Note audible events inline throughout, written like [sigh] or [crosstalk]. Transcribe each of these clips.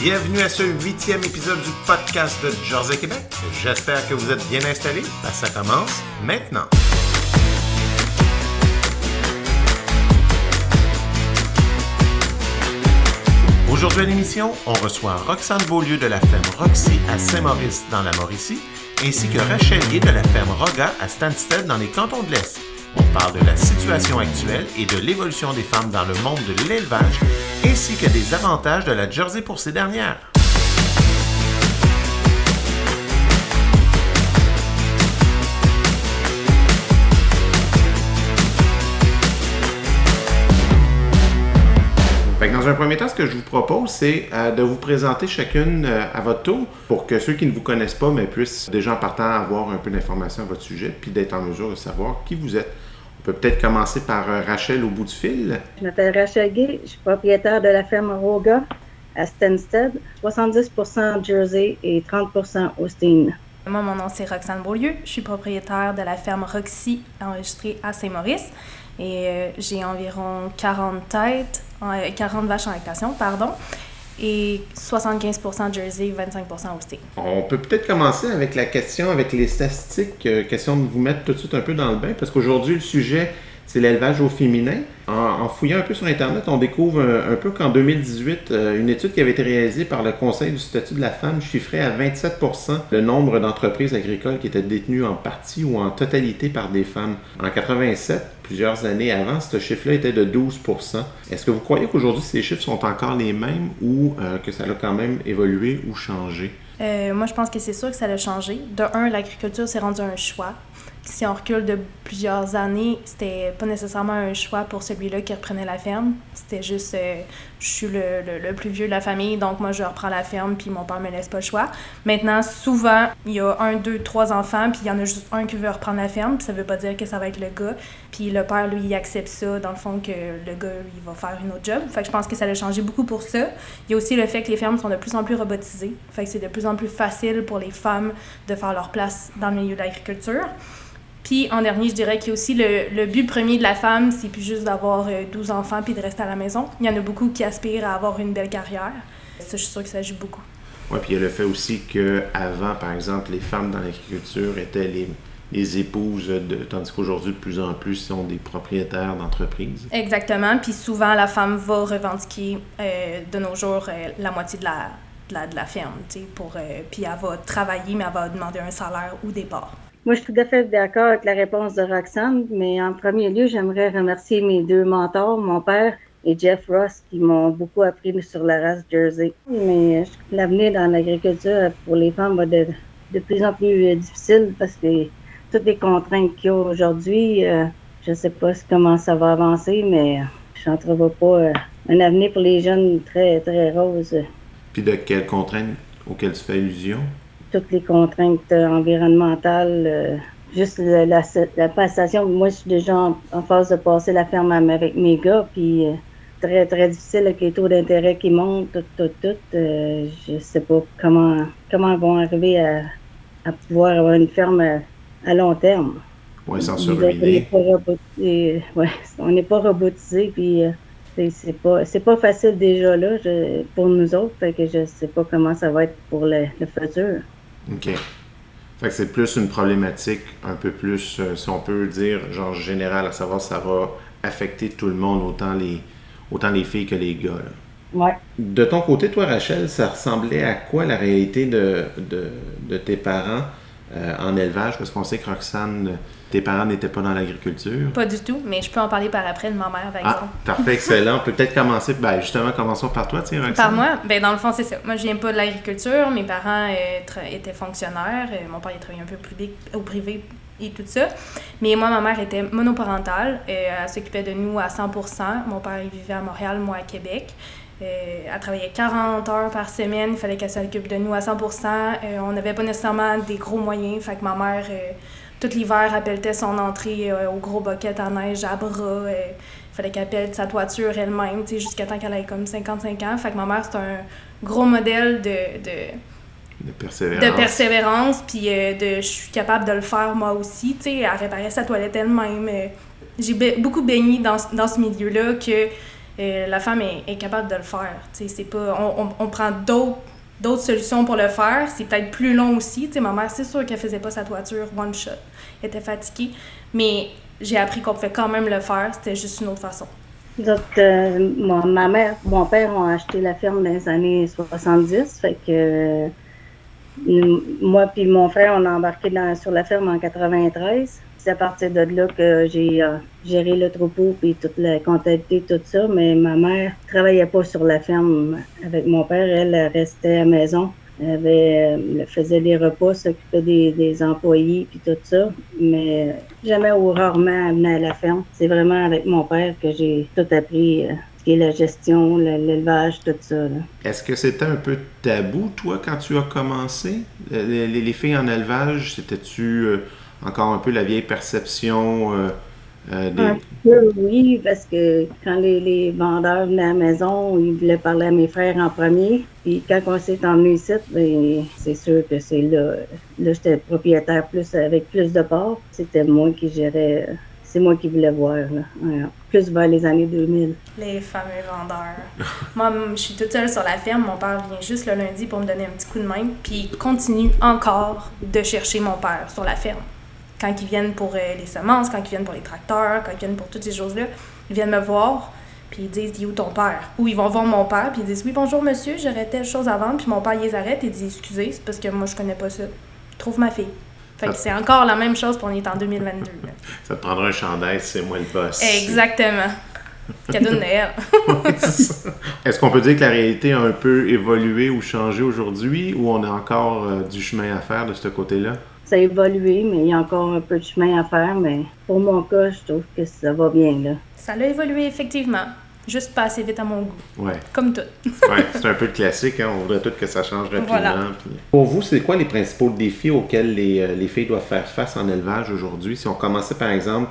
Bienvenue à ce huitième épisode du podcast de Jersey Québec. J'espère que vous êtes bien installés. Ben, ça commence maintenant. Aujourd'hui à l'émission, on reçoit Roxane Beaulieu de la ferme Roxy à Saint-Maurice dans la Mauricie, ainsi que Rachel de la ferme Roga à Stansted dans les cantons de l'Est. On parle de la situation actuelle et de l'évolution des femmes dans le monde de l'élevage, ainsi que des avantages de la Jersey pour ces dernières. Dans un premier temps, ce que je vous propose, c'est euh, de vous présenter chacune euh, à votre tour pour que ceux qui ne vous connaissent pas, mais puissent déjà en partant avoir un peu d'informations à votre sujet, puis d'être en mesure de savoir qui vous êtes. On peut peut-être commencer par euh, Rachel au bout du fil. Je m'appelle Rachel Gay, je suis propriétaire de la ferme Roga à Stansted, 70 Jersey et 30 Austin. Moi, mon nom c'est Roxane Beaulieu. Je suis propriétaire de la ferme Roxy enregistrée à Saint-Maurice et euh, j'ai environ 40 têtes, euh, 40 vaches en lactation, pardon, et 75% Jersey, 25% Austin. On peut peut-être commencer avec la question, avec les statistiques, euh, question de vous mettre tout de suite un peu dans le bain, parce qu'aujourd'hui, le sujet, c'est l'élevage au féminin. En, fouillant un peu sur Internet, on découvre un, un peu qu'en 2018, euh, une étude qui avait été réalisée par le Conseil du statut de la femme chiffrait à 27 le nombre d'entreprises agricoles qui étaient détenues en partie ou en totalité par des femmes. En 87, plusieurs années avant, ce chiffre-là était de 12 Est-ce que vous croyez qu'aujourd'hui, ces chiffres sont encore les mêmes ou euh, que ça a quand même évolué ou changé? Euh, moi, je pense que c'est sûr que ça a changé. De un, l'agriculture s'est rendue un choix. Si on recule de plusieurs années, c'était pas nécessairement un choix pour celui-là qui reprenait la ferme. C'était juste, euh, je suis le, le- plus vieux de la famille, donc moi je reprends la ferme, puis mon père me laisse pas le choix. Maintenant, souvent, il y a un, deux, trois enfants, puis il y en a juste un qui veut reprendre la ferme, puis ça veut pas dire que ça va être le gars. Puis le père, lui, il accepte ça, dans le fond, que le gars, lui, va faire une autre job. Fait que je pense que ça a changé beaucoup pour ça. Il y a aussi le fait que les fermes sont de plus en plus robotisées. Fait que c'est de plus en plus facile pour les femmes de faire leur place dans le milieu de l'agriculture. Puis en dernier, je dirais qu'il y a aussi le, le but premier de la femme, c'est plus juste d'avoir euh, 12 enfants puis de rester à la maison. Il y en a beaucoup qui aspirent à avoir une belle carrière. Ça, je suis sûre que ça joue beaucoup. Oui, puis il y a le fait aussi qu'avant, par exemple, les femmes dans l'agriculture étaient les, les épouses, de, tandis qu'aujourd'hui, de plus en plus, sont des propriétaires d'entreprises. Exactement. Puis souvent, la femme va revendiquer euh, de nos jours euh, la moitié de la, de la, de la ferme. Pour, euh, puis elle va travailler, mais elle va demander un salaire au départ. Moi, je suis tout à fait d'accord avec la réponse de Roxane, mais en premier lieu, j'aimerais remercier mes deux mentors, mon père et Jeff Ross, qui m'ont beaucoup appris sur la race Jersey. Mais euh, l'avenir dans l'agriculture pour les femmes va de, de plus en plus euh, difficile parce que toutes les contraintes qu'il y a aujourd'hui, euh, je ne sais pas comment ça va avancer, mais je n'entrevois pas un avenir pour les jeunes très, très rose. Puis de quelles contraintes auxquelles tu fais allusion? Toutes les contraintes environnementales, euh, juste la, la, la passation. Moi, je suis déjà en, en phase de passer la ferme avec mes gars, puis euh, très, très difficile avec les taux d'intérêt qui montent, tout, tout, tout. Euh, je sais pas comment, comment ils vont arriver à, à pouvoir avoir une ferme à, à long terme. Oui, sans Nous autres, On n'est pas robotisé, ouais, on n'est pas robotisé, puis euh, c'est- pas, pas facile déjà là je- pour nous autres, fait que je sais pas comment ça va être pour le, le futur. OK. Fait que c'est plus une problématique un peu plus, euh, si on peut dire, genre générale, à savoir ça va affecter tout le monde, autant les, autant les filles que les gars. là. Ouais. De ton côté, toi, Rachel, ça ressemblait à quoi la réalité de, de, de tes parents euh, en élevage? Parce qu'on sait que Roxane, tes parents n'étaient pas dans l'agriculture? Pas du tout, mais je peux en parler par après de ma mère, par Ah, exemple. parfait, [laughs] excellent. On peut peut-être commencer, ben justement, commençons par toi, tiens. Par moi, ben dans le fond, c'est ça. Moi, je viens pas de l'agriculture. Mes parents euh, étaient fonctionnaires. Euh, mon père, il travaillait un peu public, au privé et tout ça. Mais moi, ma mère était monoparentale. Euh, elle s'occupait de nous à 100% Mon père, il vivait à Montréal, moi à Québec. Euh, elle travaillait 40 heures par semaine. Il fallait qu'elle s'occupe de nous à 100% Euh, On n'avait pas nécessairement des gros moyens. Fait que ma mère, euh, tout l'hiver, elle pelletait son entrée euh, au gros bucket à neige à bras. euh, il fallait qu'elle pèle sa toiture elle-même, tu sais, jusqu'à temps qu'elle ait comme 55 ans. Fait que ma mère, c'est un gros modèle de, de, De persévérance. de persévérance, puis euh, de je suis capable de le faire moi aussi, tu sais, elle réparait sa toilette elle-même. J'ai beaucoup baigné dans, ce- dans ce milieu-là que euh, la femme est, capable de le faire. C'est pas, on, on, prend d'autres d'autres solutions pour le faire. C'est peut-être plus long aussi. ma mère, c'est sûr qu'elle faisait pas sa toiture one shot. Elle était fatiguée. Mais j'ai appris qu'on pouvait quand même le faire. C'était juste une autre façon. Donc, euh, ma mère, mon père ont acheté la ferme dans les années 70. Fait que moi puis mon frère, on a embarqué sur la ferme en 93. C'est à partir de là que j'ai euh, géré le troupeau puis toute la comptabilité, tout ça. Mais ma mère travaillait pas sur la ferme avec mon père. Elle, restait à la maison. Elle, euh, faisait des repas, s'occupait des, employés puis tout ça. Mais jamais ou rarement amenée à la ferme. C'est vraiment avec mon père que j'ai tout appris. Euh, la gestion, l'élevage, tout ça. Est-ce que c'était un peu tabou, toi, quand tu as commencé? Les, filles en élevage, c'était-tu euh, encore un peu la vieille perception euh, euh, des... Un peu, oui, parce que quand les, vendeurs venaient à la maison, ils voulaient parler à mes frères en premier. Puis quand on s'est emmené ici, ben, c'est sûr que c'est là. Là, j'étais propriétaire plus avec plus de parts. C'était moi qui gérais c'est moi qui voulais voir, là. Plus vers les années 2000. Les fameux vendeurs. [laughs] moi, je suis toute seule sur la ferme. Mon père vient juste le lundi pour me donner un petit coup de main. Puis il continue encore de chercher mon père sur la ferme. Quand ils viennent pour euh, les semences, quand ils viennent pour les tracteurs, quand ils viennent pour toutes ces choses-là, ils viennent me voir. Puis ils disent, dis où ton père? Ou ils vont voir mon père, puis ils disent, oui, bonjour monsieur, j'aurais telle chose à vendre. Puis mon père, il les arrête et dit, excusez, c'est parce que moi, je connais pas ça. Trouve ma fille. Fait que c'est encore la même chose pour on est en 2022. [laughs] Ça te prendra un chandail, c'est moi le boss. Exactement. Cadeau de Noël. [laughs] Est-ce qu'on peut dire que la réalité a un peu évolué ou changé aujourd'hui ou on a encore euh, du chemin à faire de ce côté-là? Ça a évolué, mais il y a encore un peu de chemin à faire. Mais pour mon cas, je trouve que ça va bien. Là. Ça a évolué effectivement juste pas assez vite à mon goût. Ouais. Comme tout. [laughs] ouais, c'est un peu le classique, hein? on voudrait tout que ça change rapidement. Pour vous, c'est quoi les principaux défis auxquels les, euh, les, filles doivent faire face en élevage aujourd'hui? Si on commençait par exemple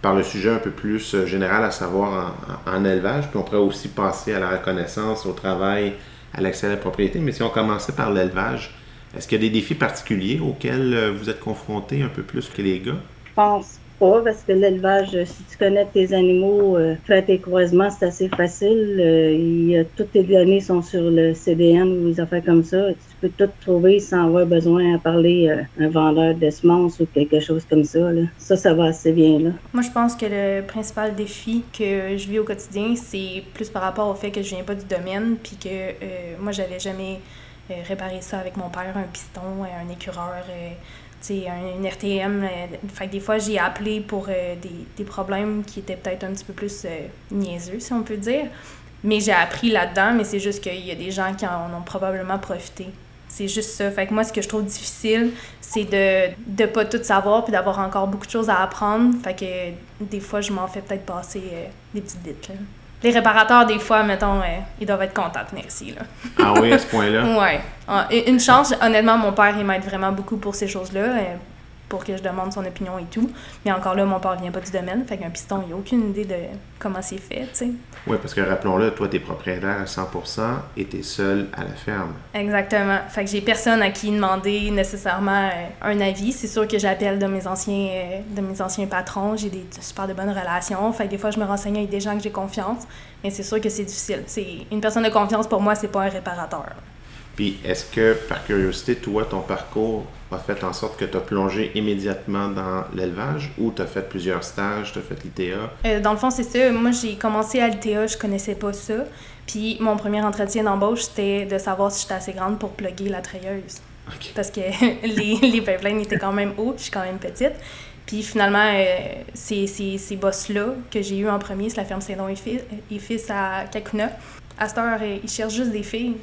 par le sujet un peu plus euh, général, à savoir en, élevage, puis on pourrait aussi passer à la reconnaissance, au travail, à l'accès à la propriété, mais si on commençait par l'élevage, est-ce qu'il y a des défis particuliers auxquels euh, vous êtes confrontés un peu plus que les gars? Je pense pas parce que l'élevage, si tu connais tes animaux, euh, faire tes croisements, c'est assez facile. Euh, il toutes tes données sont sur le CDN ou des affaires comme ça. Tu peux tout trouver sans avoir besoin à parler euh, un vendeur de semences ou quelque chose comme ça. Là. Ça, ça va assez bien. Là. Moi, je pense que le principal défi que je vis au quotidien, c'est plus par rapport au fait que je viens pas du domaine puis que euh, moi, j'avais jamais réparé ça avec mon père, un piston, un écureur un, RTM. Euh, fait des fois, j'ai appelé pour euh, des, des, problèmes qui étaient peut-être un petit peu plus euh, niaiseux, si on peut dire. Mais j'ai appris là-dedans, mais c'est juste qu'il y a des gens qui en ont probablement profité. C'est juste ça. Fait que moi, ce que je trouve difficile, c'est de ne pas tout savoir puis d'avoir encore beaucoup de choses à apprendre. Fait que des fois, je m'en fais peut-être passer des petites. Là les réparateurs, des fois, mettons, euh, ils doivent être contents de venir ici. Là. ah oui, à ce point-là? [laughs] oui. Ah, une chance, honnêtement, mon père, il m'aide vraiment beaucoup pour ces choses-là. Pour que je demande son opinion et tout. Mais encore là, mon père vient pas du domaine, fait qu'un piston, il a aucune idée de comment c'est fait, tu sais. Oui, parce que rappelons-le, toi, tu es propriétaire à 100% et tu es seul à la ferme. Exactement. Fait que j'ai personne à qui demander nécessairement euh, un avis. C'est sûr que j'appelle de mes anciens euh, de mes anciens patrons, j'ai des super de bonnes relations. Fait que des fois, je me renseigne avec des gens que j'ai confiance, mais c'est sûr que c'est difficile. C'est une personne de confiance pour moi, c'est pas un réparateur. Puis est-ce que, par curiosité, toi, ton parcours a fait en sorte que tu as plongé immédiatement dans l'élevage ou tu as fait plusieurs stages, tu as fait l'ITA? Euh, dans le fond, c'est ça. Moi, j'ai commencé à l'ITA, je connaissais pas ça. Puis mon premier entretien d'embauche, c'était de savoir si j'étais assez grande pour plugger la treilleuse. Parce que [laughs] les, les pipelines étaient quand même hauts, je suis quand même petite. Puis finalement, euh, ces, ces, ces boss-là que j'ai eu en premier, c'est la ferme Saint-Don et fils, et fils à Kakuna. À cette heure, ils cherchent juste des filles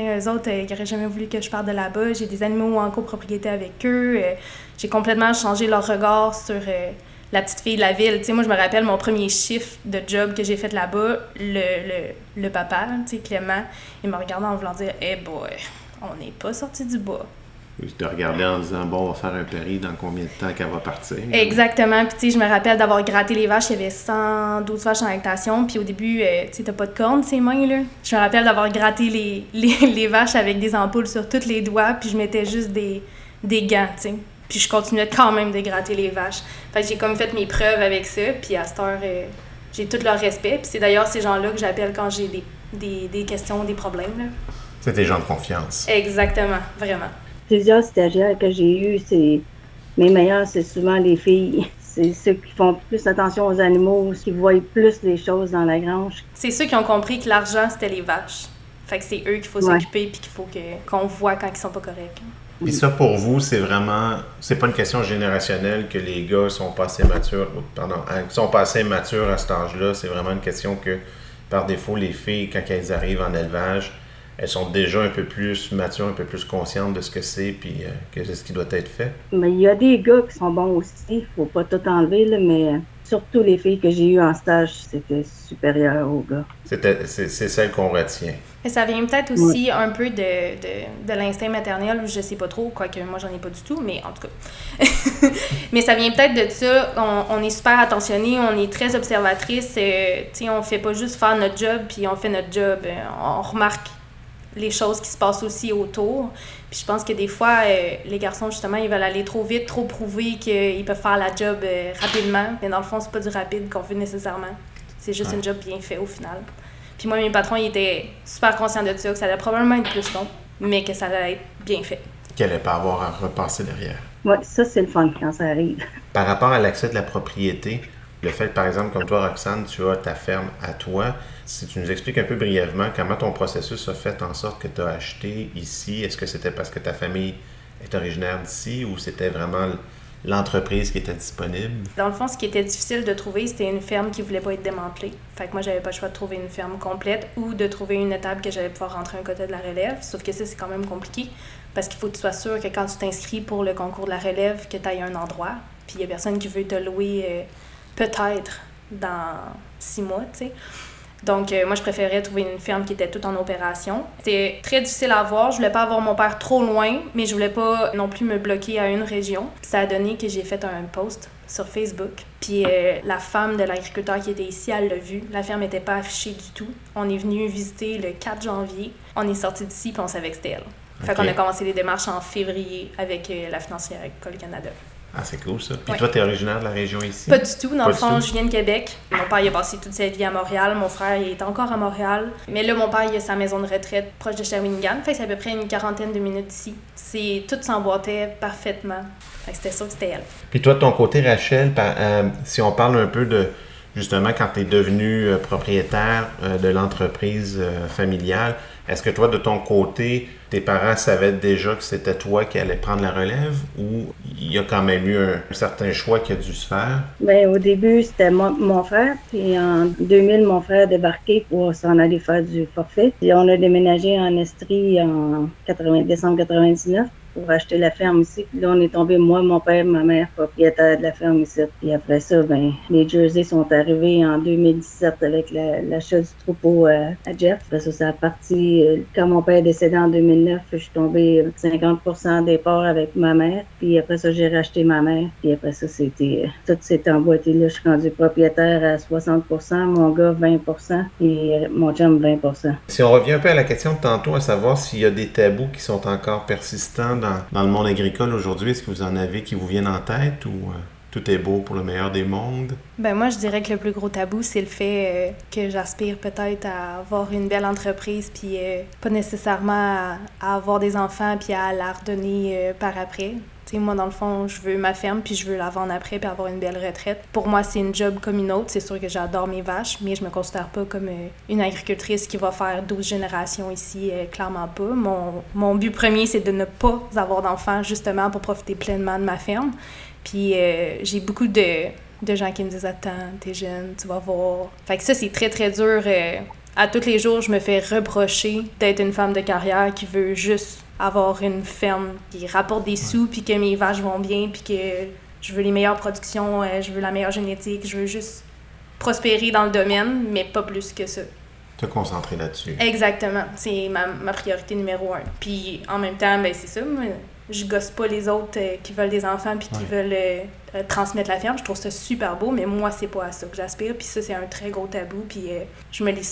eux autres, euh, ils n'auraient jamais voulu que je parte de là-bas. J'ai des animaux en copropriété avec eux. Euh, j'ai complètement changé leur regard sur euh, la petite fille de la ville. moi, je me rappelle mon premier chiffre de job que j'ai fait là-bas. Le, le, papa, Clément, il m'a regardé en voulant dire « Eh boy, on n'est pas sorti du bois. » Je te regardais en disant, bon, on va faire un péri dans combien de temps qu'elle va partir. Exactement. Puis, tu sais, je me rappelle d'avoir gratté les vaches. Il y avait 112 vaches en lactation. Puis, au début, euh, tu sais, t'as pas de cornes, ces mains, là. Je me rappelle d'avoir gratté [laughs] les, les, vaches avec des ampoules sur tous les doigts. Puis, je mettais juste des, des gants, tu sais. Puis, je continuais quand même de gratter les vaches. Fait que j'ai comme fait mes preuves avec ça. Puis, à cette heure, euh, j'ai tout leur respect. Puis c'est d'ailleurs ces gens-là que j'appelle quand j'ai des, des, des, questions, des problèmes. C'est des gens de confiance. Exactement, vraiment. Plusieurs stagiaires que j'ai eus, c'est mes meilleurs, c'est souvent les filles. [laughs] C'est ceux qui font plus attention aux animaux, qui voient plus les choses dans la grange. C'est ceux qui ont compris que l'argent, c'était les vaches. Fait que c'est eux qu'il faut s'occuper puis qu'il faut que, qu'on voit quand ils sont pas corrects. Et ça, pour vous, c'est vraiment. C'est pas une question générationnelle que les gars sont pas assez matures. Pardon, hein, sont pas assez matures à cet âge-là. C'est vraiment une question que, par défaut, les filles, quand elles arrivent en élevage, elles sont déjà un peu plus matures, un peu plus conscientes de ce que c'est puis euh, que c'est ce qui doit être fait. Mais il y a des gars qui sont bons aussi. Il faut pas tout enlever, là, mais surtout les filles que j'ai eues en stage, c'était supérieur aux gars. C'était, c'est, celle qu'on retient. Et ça vient peut-être aussi un peu de, de, de, l'instinct maternel, je sais pas trop, quoique moi j'en ai pas du tout, mais en tout cas. [laughs] mais ça vient peut-être de ça, on, on, est super attentionné, on est très observatrice, euh, tu sais, on fait pas juste faire notre job, puis on fait notre job, euh, on remarque les choses qui se passent aussi autour. Puis je pense que des fois, euh, les garçons, justement, ils veulent aller trop vite, trop prouver qu'ils peuvent faire la job euh, rapidement. Mais dans le fond, c'est pas du rapide qu'on veut nécessairement. C'est juste un job bien fait au final. Puis moi, mes patrons, ils étaient super conscients de ça, que ça allait probablement être plus long, mais que ça allait être bien fait. Qu'elle n'allait pas avoir à repasser derrière. Oui, ça, c'est le fun quand ça arrive. [laughs] Par rapport à l'accès de la propriété, le fait, par exemple, comme toi, Roxane, tu as ta ferme à toi, si tu nous expliques un peu brièvement comment ton processus a fait en sorte que tu as acheté ici, est-ce que c'était parce que ta famille est originaire d'ici ou c'était vraiment l'entreprise qui était disponible? Dans le fond, ce qui était difficile de trouver, c'était une ferme qui voulait pas être démantelée. Fait que moi, j'avais pas le choix de trouver une ferme complète ou de trouver une étable que j'allais pouvoir rentrer un côté de la relève. Sauf que ça, c'est quand même compliqué parce qu'il faut que tu sois sûr que quand tu t'inscris pour le concours de la relève, que tu ailles un endroit. Puis il y a personne qui veut te louer euh, peut-être dans six mois, tu sais. Donc, euh, moi, je préférais trouver une ferme qui était toute en opération. C'était très difficile à voir. Je voulais pas avoir mon père trop loin, mais je voulais pas non plus me bloquer à une région. Ça a donné que j'ai fait un post sur Facebook. Puis euh, la femme de l'agriculteur qui était ici, elle l'a vu. La ferme n'était pas affichée du tout. On est venu visiter le 4 janvier. On est sorti d'ici, puis on savait que c'était elle. Fait qu'on a commencé les démarches en février avec euh, la financière Agricole Canada. Ah, c'est cool ça. Puis toi, tu es originaire de la région ici? Pas du tout. Dans le fond, je viens de Québec. Mon père, il a passé toute sa vie à Montréal. Mon frère, il est encore à Montréal. Mais là, mon père, il a sa maison de retraite proche de Shawinigan. Fait c'est à peu près une quarantaine de minutes ici. C'est, tout s'emboîtait parfaitement. Fait c'était sûr que c'était elle. Puis toi, de ton côté, Rachel, euh, si on parle un peu de justement quand tu es devenu euh, propriétaire euh, de l'entreprise familiale, est-ce que toi, de ton côté, tes parents savaient déjà que c'était toi qui allais prendre la relève ou il y a quand même eu un, certain choix qui a dû se faire? Bien, au début, c'était mon frère. Puis en 2000, mon frère a débarqué pour s'en aller faire du forfait. Et on a déménagé en Estrie en 80, décembre 99 pour acheter la ferme ici. Puis là, on est tombé, moi, mon père, ma mère, propriétaire de la ferme ici. Puis après ça, ben, les Jerseys sont arrivés en 2017 avec l'achat du troupeau euh, à Jeff. Après ça, ça a parti. Euh, quand mon père est décédé en 2009, je suis tombée 50% des parts avec ma mère. Puis après ça, j'ai racheté ma mère. Puis après ça, c'était euh, tout s'est emboîté. Là, je suis rendu propriétaire à 60% mon gars 20% et mon chum 20% Si on revient un peu à la question de tantôt, à savoir s'il y a des tabous qui sont encore persistants dans dans, le monde agricole aujourd'hui? Est-ce que vous en avez qui vous viennent en tête ou euh, tout est beau pour le meilleur des mondes? Ben moi, je dirais que le plus gros tabou, c'est le fait euh, que j'aspire peut-être à avoir une belle entreprise, puis euh, pas nécessairement à, avoir des enfants, puis à la redonner par après moi, dans le fond, je veux ma ferme, puis je veux la vendre après, puis avoir une belle retraite. Pour moi, c'est une job comme une autre. C'est sûr que j'adore mes vaches, mais je me considère pas comme euh, une agricultrice qui va faire 12 générations ici, euh, clairement pas. Mon, mon but premier, c'est de ne pas avoir d'enfants, justement, pour profiter pleinement de ma ferme. Puis euh, j'ai beaucoup de, de, gens qui me disent Attends, t'es jeune, tu vas voir. Fait que ça, c'est très, très dur. à tous les jours, je me fais reprocher d'être une femme de carrière qui veut juste avoir une ferme qui rapporte des sous, puis que mes vaches vont bien, puis que je veux les meilleures productions, euh, je veux la meilleure génétique, je veux juste prospérer dans le domaine, mais pas plus que ça. Te concentrer là-dessus. Exactement. C'est ma, ma, priorité numéro un. Puis en même temps, ben, c'est ça. Moi, je gosse pas les autres euh, qui veulent des enfants puis qui veulent euh, transmettre la ferme. Je trouve ça super beau, mais moi, c'est pas à ça que j'aspire. Puis ça, c'est un très gros tabou. Puis je me l'ai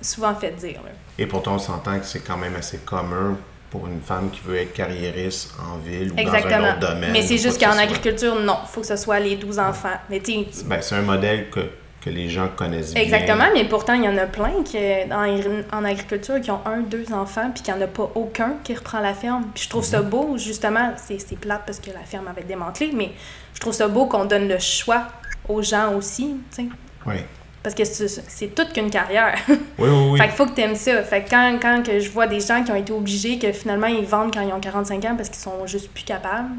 souvent fait dire. Et pourtant, on s'entend que c'est quand même assez commun pour une femme qui veut être carriériste en ville ou dans un autre domaine. Mais c'est juste qu'en agriculture, non. Il faut que ce soit les 12 enfants. Mais ben, c'est un modèle que, que les gens connaissent bien. Exactement, mais pourtant, il y en a plein qui, en, en agriculture qui ont un, deux enfants, puis qu'il n'y en a pas aucun qui reprend la ferme. Puis je trouve ça mhm. beau, justement, c'est plate parce que la ferme avait démantelé, mais je trouve ça beau qu'on donne le choix aux gens aussi, tu sais. Oui. Parce que c'est toute qu'une carrière. [laughs] Oui, oui, oui. fait qu'il faut que tu aimes ça. Fait que quand, quand que je vois des gens qui ont été obligés, que finalement ils vendent quand ils ont 45 ans parce qu'ils sont juste plus capables,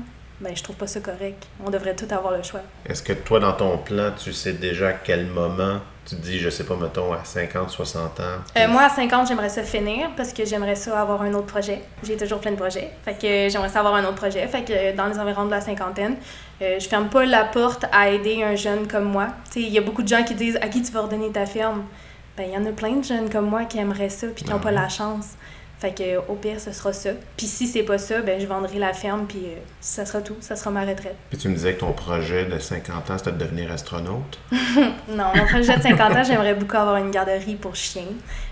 ben je trouve pas ça correct. On devrait tout avoir le choix. Est-ce que toi, dans ton plan, tu sais déjà à quel moment tu te dis, je sais pas, mettons, à 50, 60 ans? Euh, moi, à 50, j'aimerais ça finir parce que j'aimerais ça avoir un autre projet. J'ai toujours plein de projets. Fait que j'aimerais ça avoir un autre projet. Fait que dans les environs de la cinquantaine, euh, je ferme pas la porte à aider un jeune comme moi. Il y a beaucoup de gens qui disent, à qui tu vas redonner ta ferme? Ben, il y en a plein de jeunes comme moi qui aimeraient ça puis qui n'ont pas la chance. Fait que au pire, ce sera ça. Puis si c'est pas ça, ben je vendrai la ferme, puis euh, ça sera tout. Ça sera ma retraite. Puis tu me disais que ton projet de 50 ans, c'était de devenir astronaute? [laughs] non, mon projet de 50 ans, j'aimerais beaucoup avoir une garderie pour chiens.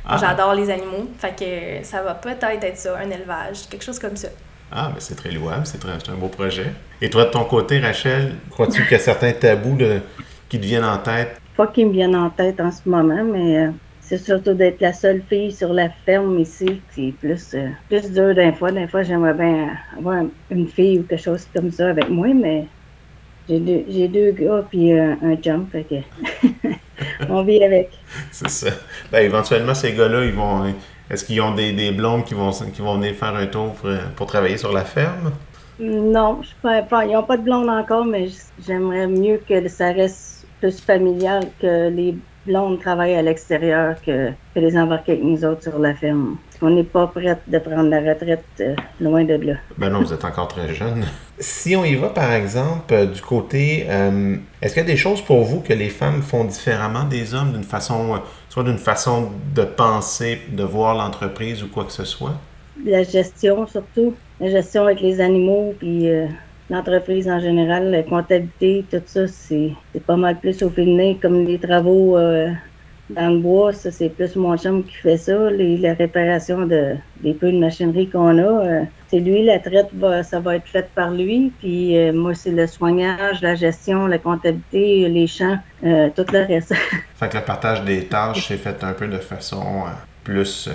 Ah. J'adore les animaux. Fait que ça va peut-être être ça, un élevage, quelque chose comme ça. Ah, mais c'est très louable, c'est un beau projet. Et toi, de ton côté, Rachel, crois-tu qu'il y a certains tabous qui te viennent en tête? Pas qui me viennent en tête en ce moment, mais euh, c'est surtout d'être la seule fille sur la ferme ici c'est plus, euh, plus dur d'un fois. Des fois, j'aimerais bien avoir une fille ou quelque chose comme ça avec moi, mais j'ai deux, j'ai deux gars puis un, jump, fait que [laughs] on vit avec. C'est ça. Ben, éventuellement, ces gars-là, ils vont. Est-ce qu'ils ont des, des blondes qui vont, qui vont venir faire un tour pour, travailler sur la ferme? Non, je pas, ils n'ont pas de blondes encore, mais j'aimerais mieux que ça reste plus familial que les blondes travaillent à l'extérieur que, que les embarquer avec nous autres sur la ferme. On n'est pas prête de prendre la retraite euh, loin de là. Ben non, vous êtes encore très jeune. Si on y va, par exemple, euh, du côté, euh, est-ce qu'il y a des choses pour vous que les femmes font différemment des hommes d'une façon, soit d'une façon de penser, de voir l'entreprise ou quoi que ce soit? La gestion surtout, la gestion avec les animaux, puis l'entreprise en général, la comptabilité, tout ça, c'est pas mal plus au féminin, comme les travaux euh, dans le bois, ça c'est plus mon chum qui fait ça, les, la réparation de, des peu de machinerie qu'on a. Euh, c'est lui, la traite, va, ça va être fait par lui, puis euh, moi c'est le soignage, la gestion, la comptabilité, les champs, tout le reste. [laughs] fait que le partage des tâches c'est fait un peu de façon plus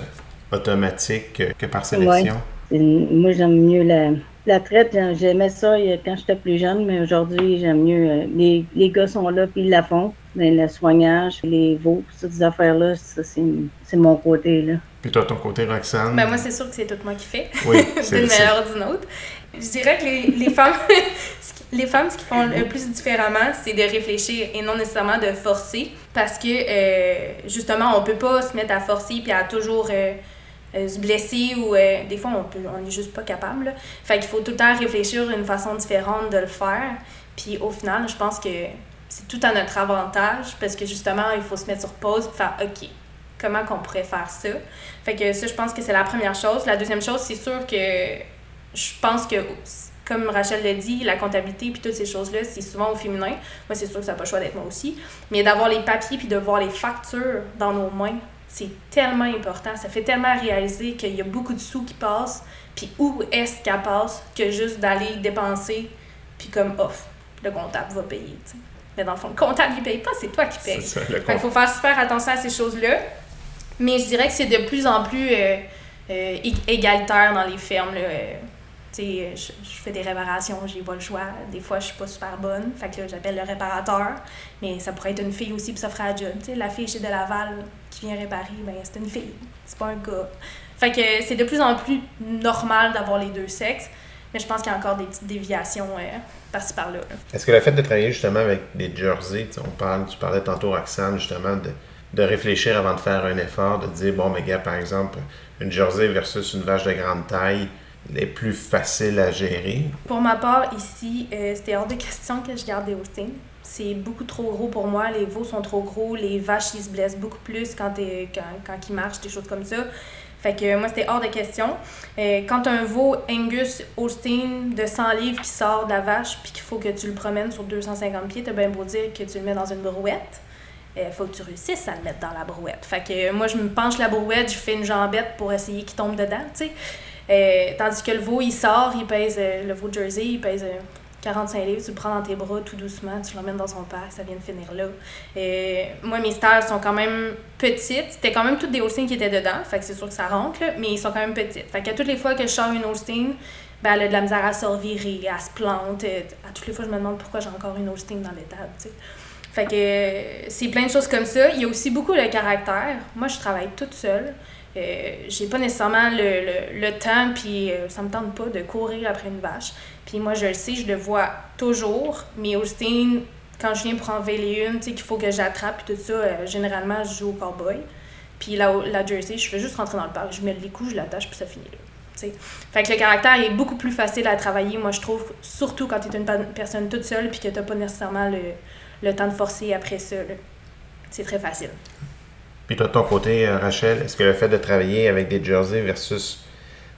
automatique que par sélection. Moi j'aime mieux la la traite, j'aimais ça quand j'étais plus jeune, mais aujourd'hui, j'aime mieux. Euh, les, les, gars sont là, puis ils la font. Mais le soignage, les veaux, ces affaires-là, ça, c'est mon côté. Là. Puis toi, ton côté, Roxane? Ben, moi, c'est sûr que c'est tout moi qui fais. Oui, [laughs] D'une meilleure d'une autre. Je dirais que les, les femmes, [laughs] les femmes, ce qu'ils font le plus différemment, c'est de réfléchir et non nécessairement de forcer. Parce que, euh, justement, on peut pas se mettre à forcer puis à toujours. Euh, euh, se blesser ou euh, des fois on peut on est juste pas capable là. fait qu'il faut tout le temps réfléchir une façon différente de le faire puis au final je pense que c'est tout à notre avantage parce que justement il faut se mettre sur pause et faire ok comment qu'on pourrait faire ça? Fait que ça je pense que c'est la première chose la deuxième chose c'est sûr que je pense que comme Rachel l'a dit, la comptabilité puis toutes ces choses-là, c'est souvent au féminin. Moi, c'est sûr que ça n'a pas le choix d'être moi aussi. Mais d'avoir les papiers puis de voir les factures dans nos mains, c'est tellement important. Ça fait tellement réaliser qu'il y a beaucoup de sous qui passent, puis où est-ce qu'elle passe que juste d'aller dépenser, puis comme off, le comptable va payer. Mais dans le fond, le comptable, il paye pas, c'est toi qui payes. Il faut faire super attention à ces choses-là. Mais je dirais que c'est de plus en plus euh, euh, égalitaire dans les fermes. Là. Euh, je, je, fais des réparations, j'ai pas le choix. Des fois, je suis pas super bonne. Fait que j'appelle le réparateur. Mais ça pourrait être une fille aussi, puis ça ferait la job. la fille chez De Laval qui vient réparer, ben, c'est une fille. C'est pas un gars. Fait que c'est de plus en plus normal d'avoir les deux sexes. Mais je pense qu'il y a encore des petites déviations euh, par-ci par-là. Est-ce que le fait de travailler justement avec des jerseys, on parle, tu parlais tantôt, Roxane, justement, de, de réfléchir avant de faire un effort, de dire, bon, mais gars, par exemple, une jersey versus une vache de grande taille, les plus faciles à gérer? Pour ma part, ici, euh, c'était hors de question que je garde des Austin. C'est beaucoup trop gros pour moi. Les veaux sont trop gros. Les vaches, ils se blessent beaucoup plus quand, quand, quand ils marchent, des choses comme ça. Fait que moi, c'était hors de question. Euh, quand un veau Angus Holstein de 100 livres qui sort de la vache puis qu'il faut que tu le promènes sur 250 pieds, t'as bien beau dire que tu le mets dans une brouette. Il euh, faut que tu réussisses à le mettre dans la brouette. Fait que moi, je me penche la brouette, je fais une jambette pour essayer qu'il tombe dedans, tu sais. Euh, tandis que le veau, il sort, il pèse, euh, le veau Jersey, il pèse 45 livres, tu le prends dans tes bras tout doucement, tu l'emmènes dans son parc, ça vient de finir là. Et moi, mes stars sont quand même petites. C'était quand même toutes des Holsteins qui étaient dedans, fait que c'est sûr que ça rentre, mais ils sont quand même petites. Fait que toutes les fois que je sors une Holstein, ben, elle a de la misère à se revirer, à se plante. À toutes les fois, je me demande pourquoi j'ai encore une Holstein dans l'étable, tu sais. Fait que c'est plein de choses comme ça. Il y a aussi beaucoup le caractère. Moi, je travaille toute seule. Euh, j'ai pas nécessairement le, le, temps, puis euh, ça me tente pas de courir après une vache. Puis moi, je le sais, je le vois toujours. Mais Austin, quand je viens pour enlever une, tu sais, qu'il faut que j'attrape, puis tout ça, euh, généralement, je joue au cowboy. Puis la, la jersey, je fais juste rentrer dans le parc, je mets les coups, je l'attache, puis ça finit là. sais. Fait que le caractère est beaucoup plus facile à travailler, moi, je trouve, surtout quand tu es une personne toute seule, puis que tu pas nécessairement le, le, temps de forcer après ça. C'est très facile. Puis de ton côté, euh, Rachel, est-ce que le fait de travailler avec des jerseys versus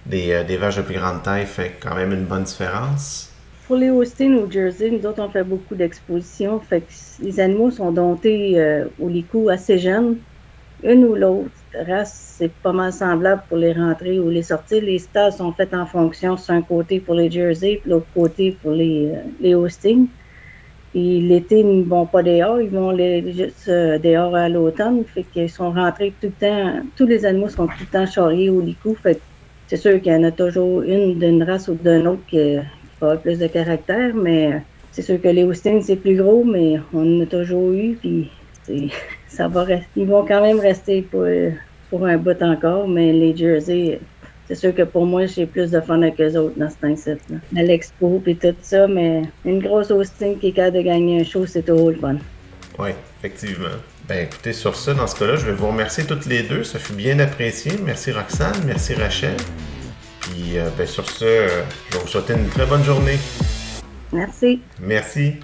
des, euh, des vaches de plus grande taille fait quand même une bonne différence? Pour les Austin ou Jersey, nous autres, on fait beaucoup d'expositions. Fait que les animaux sont domptés euh, au licou assez jeunes. Une ou l'autre race, c'est pas mal semblable pour les rentrées ou les sorties. Les stalls sont faits en fonction, sur un côté pour les Jersey, puis l'autre côté pour les, les Austin. Puis l'été, ils ne vont pas dehors, ils vont les, juste euh, dehors à l'automne. Fait qu'ils sont rentrés tout le temps, tous les animaux sont tout le temps charriés au licou. Fait c'est sûr qu'il y en a toujours une d'une race ou d'une autre qui, a plus de caractère, mais c'est sûr que les Austin, c'est plus gros, mais on en a toujours eu, puis [laughs] ça va rester. Ils vont quand même rester pour, pour un bout encore, mais les Jersey, c'est sûr que pour moi, j'ai plus de fun avec eux autres dans cet incite là À l'expo et tout ça, mais une grosse Austin qui est capable de gagner un show, c'est toujours le fun. Oui, effectivement. Ben écoutez, sur ça, dans ce cas-là, je vais vous remercier toutes les deux. Ça fut bien apprécié. Merci Roxane, merci Rachel. Puis euh, ben, sur ce, je vais vous souhaiter une très bonne journée. Merci. Merci.